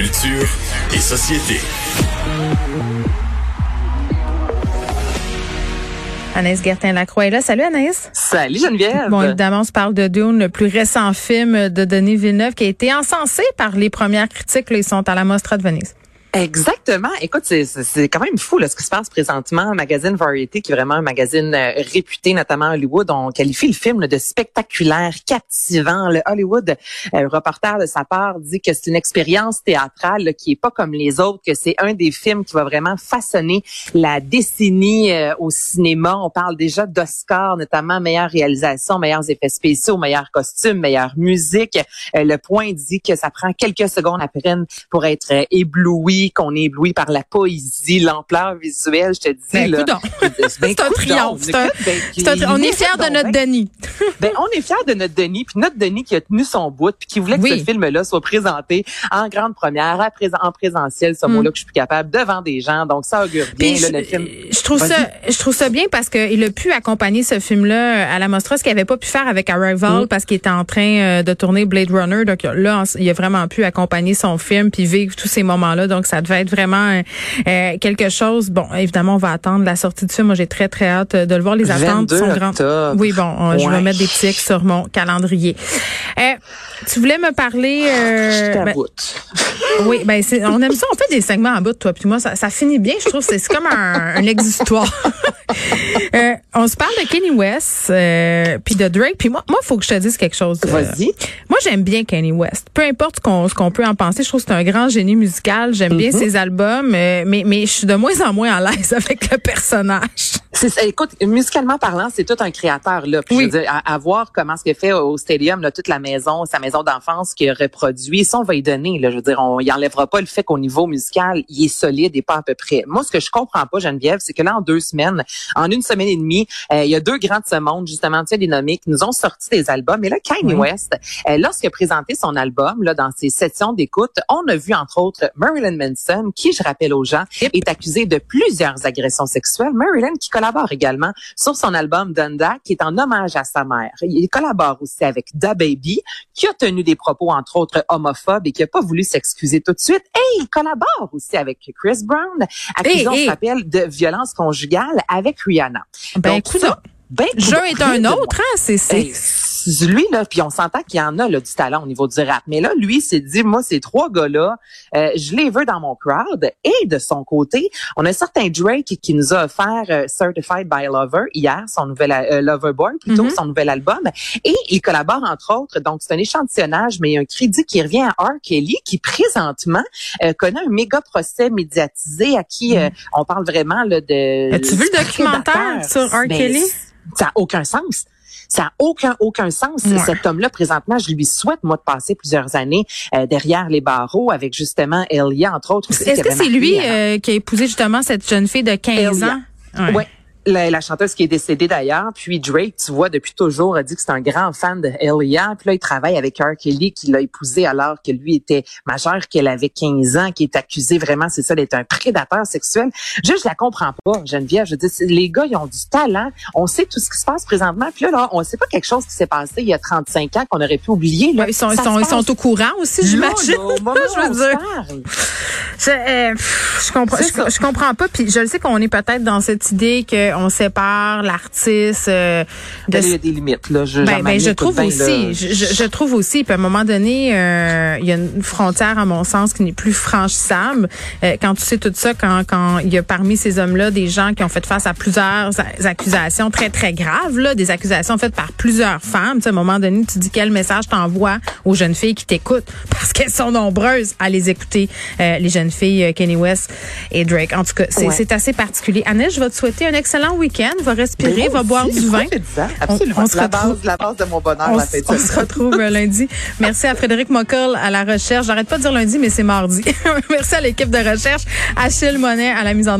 Culture et société. Anaïs Gertin-Lacroix est là. Salut Anaïs. Salut Geneviève. Bon, évidemment, on se parle de Dune, le plus récent film de Denis Villeneuve qui a été encensé par les premières critiques. Là, ils sont à la Mostra de Venise. Exactement. Écoute, c'est, quand même fou là, ce qui se passe présentement. Magazine Variety, qui est vraiment un magazine euh, réputé, notamment Hollywood, on qualifie le film là, de spectaculaire, captivant. Le Hollywood euh, reporter de sa part dit que c'est une expérience théâtrale là, qui est pas comme les autres, que c'est un des films qui va vraiment façonner la décennie euh, au cinéma. On parle déjà d'Oscar, notamment meilleure réalisation, meilleurs effets spéciaux, meilleurs costumes, meilleure musique. le point dit que ça prend quelques secondes à peine pour être ébloui qu'on est ébloui par la poésie, l'ampleur visuelle, je te dis. Ben, là, c'est un triomphe. on est fiers de notre Denis. ben, on est fiers de notre Denis, puis notre Denis qui a tenu son bout, puis qui voulait que ce film-là soit présenté en grande première, en présentiel, ce mm. mot-là que je suis capable, devant des gens. Donc, ça augure bien. je, le film. je trouve ça, je trouve ça bien parce qu'il a pu accompagner ce film-là à la Mostra, ce qu'il n'avait pas pu faire avec Arrival mm. parce qu'il était en train euh, de tourner Blade Runner. Donc là, il a vraiment pu accompagner son film puis vivre tous ces moments-là. Donc, ça devait être vraiment euh, quelque chose. Bon, évidemment, on va attendre la sortie du film. Moi, j'ai très, très hâte de le voir. Les attentes sont grandes. Oui, bon, je vais mettre des tics sur mon calendrier. Euh, tu voulais me parler... Euh, ben, oui, ben on aime ça. On fait des segments en bout, toi puis moi. Ça, ça finit bien, je trouve. C'est comme un, un exutoire. euh, on se parle de Kenny West euh, puis de Drake. Puis moi, moi, faut que je te dise quelque chose. Vas-y. Moi, j'aime bien Kenny West. Peu importe ce qu'on ce qu'on peut en penser, je trouve que c'est un grand génie musical. J'aime bien mm-hmm. ses albums, euh, mais mais je suis de moins en moins à l'aise avec le personnage. C'est, écoute, musicalement parlant, c'est tout un créateur là. Puis je veux dire, à, voir comment ce qu'il fait au stadium, là, toute la maison, sa maison d'enfance qui reproduit, ça on va y donner. Là, je veux dire, on y enlèvera pas le fait qu'au niveau musical, il est solide et pas à peu près. Moi, ce que je comprends pas, Geneviève, c'est que là, en deux semaines, en une semaine et demie, euh, il y a deux grands de ce monde, justement, tu sais, dénommés, qui nous ont sorti des albums. Et là, Kanye West, euh, lorsqu'il a présenté son album, là, dans ses sessions d'écoute, on a vu, entre autres, Marilyn Manson, qui, je rappelle aux gens, est accusé de plusieurs agressions sexuelles. Marilyn, qui collabore également sur son album Dunda, qui est en hommage à sa mère. Il collabore aussi avec Da Baby, qui a tenu des propos, entre autres, homophobes et qui a pas voulu s'excuser tout de suite. Et il collabore aussi avec Chris Brown, accusant, hey, hey. de violence conjugale avec Rihanna. Ben, écoute, ben, Jeu est un autre, hein, c'est lui là, puis on s'entend qu'il y en a là, du talent au niveau du rap. Mais là, lui, s'est dit, moi, ces trois gars-là, euh, je les veux dans mon crowd. Et de son côté, on a un certain Drake qui nous a offert euh, Certified by Lover hier, son nouvel euh, Lover Boy plutôt, mm-hmm. son nouvel album. Et il collabore entre autres. Donc c'est un échantillonnage, mais il y a un crédit qui revient à R. Kelly, qui présentement euh, connaît un méga procès médiatisé à qui mm. on parle vraiment là, de. As-tu vu le documentaire sur R. Ben, Kelly? Ça n'a aucun sens. Ça n'a aucun, aucun sens. Cet homme-là, présentement, je lui souhaite, moi, de passer plusieurs années euh, derrière les barreaux avec justement Elia, entre autres. Est-ce que c'est lui euh, qui a épousé justement cette jeune fille de 15 ans? Ouais la, la, chanteuse qui est décédée d'ailleurs, puis Drake, tu vois, depuis toujours, a dit que c'est un grand fan de Elia. Puis là, il travaille avec R. Kelly, qui l'a épousé alors que lui était majeur, qu'elle avait 15 ans, qui est accusé vraiment, c'est ça, d'être un prédateur sexuel. Je, je la comprends pas, Geneviève. Je dis, les gars, ils ont du talent. On sait tout ce qui se passe présentement. Puis là, là on sait pas quelque chose qui s'est passé il y a 35 ans qu'on aurait pu oublier. Là. ils sont, ils sont, ils sont au courant aussi, j'imagine. je veux dire. Je, euh, je comprends, je, je, comprends pas. Puis je le sais qu'on est peut-être dans cette idée que on sépare l'artiste. Euh, de... Il y a des limites là? Je, ben, ben je trouve aussi. Je, je, trouve aussi. Puis à un moment donné, euh, il y a une frontière à mon sens qui n'est plus franchissable. Euh, quand tu sais tout ça, quand quand il y a parmi ces hommes-là des gens qui ont fait face à plusieurs accusations très très graves, là, des accusations faites par plusieurs femmes. Tu sais, à un moment donné, tu dis quel message t'envoies aux jeunes filles qui t'écoutent? Parce qu'elles sont nombreuses à les écouter. Euh, les jeunes filles euh, Kenny West et Drake. En tout cas, c'est ouais. assez particulier. Annette, je vais te souhaiter un excellent week-end, va respirer, va boire du vin. Absolument. On, on se la, retrouve, base, la base de mon bonheur, on, la fête. On se retrouve euh, lundi. Merci à Frédéric Mockel à la recherche. J'arrête pas de dire lundi, mais c'est mardi. Merci à l'équipe de recherche. Achille Monet à la mise en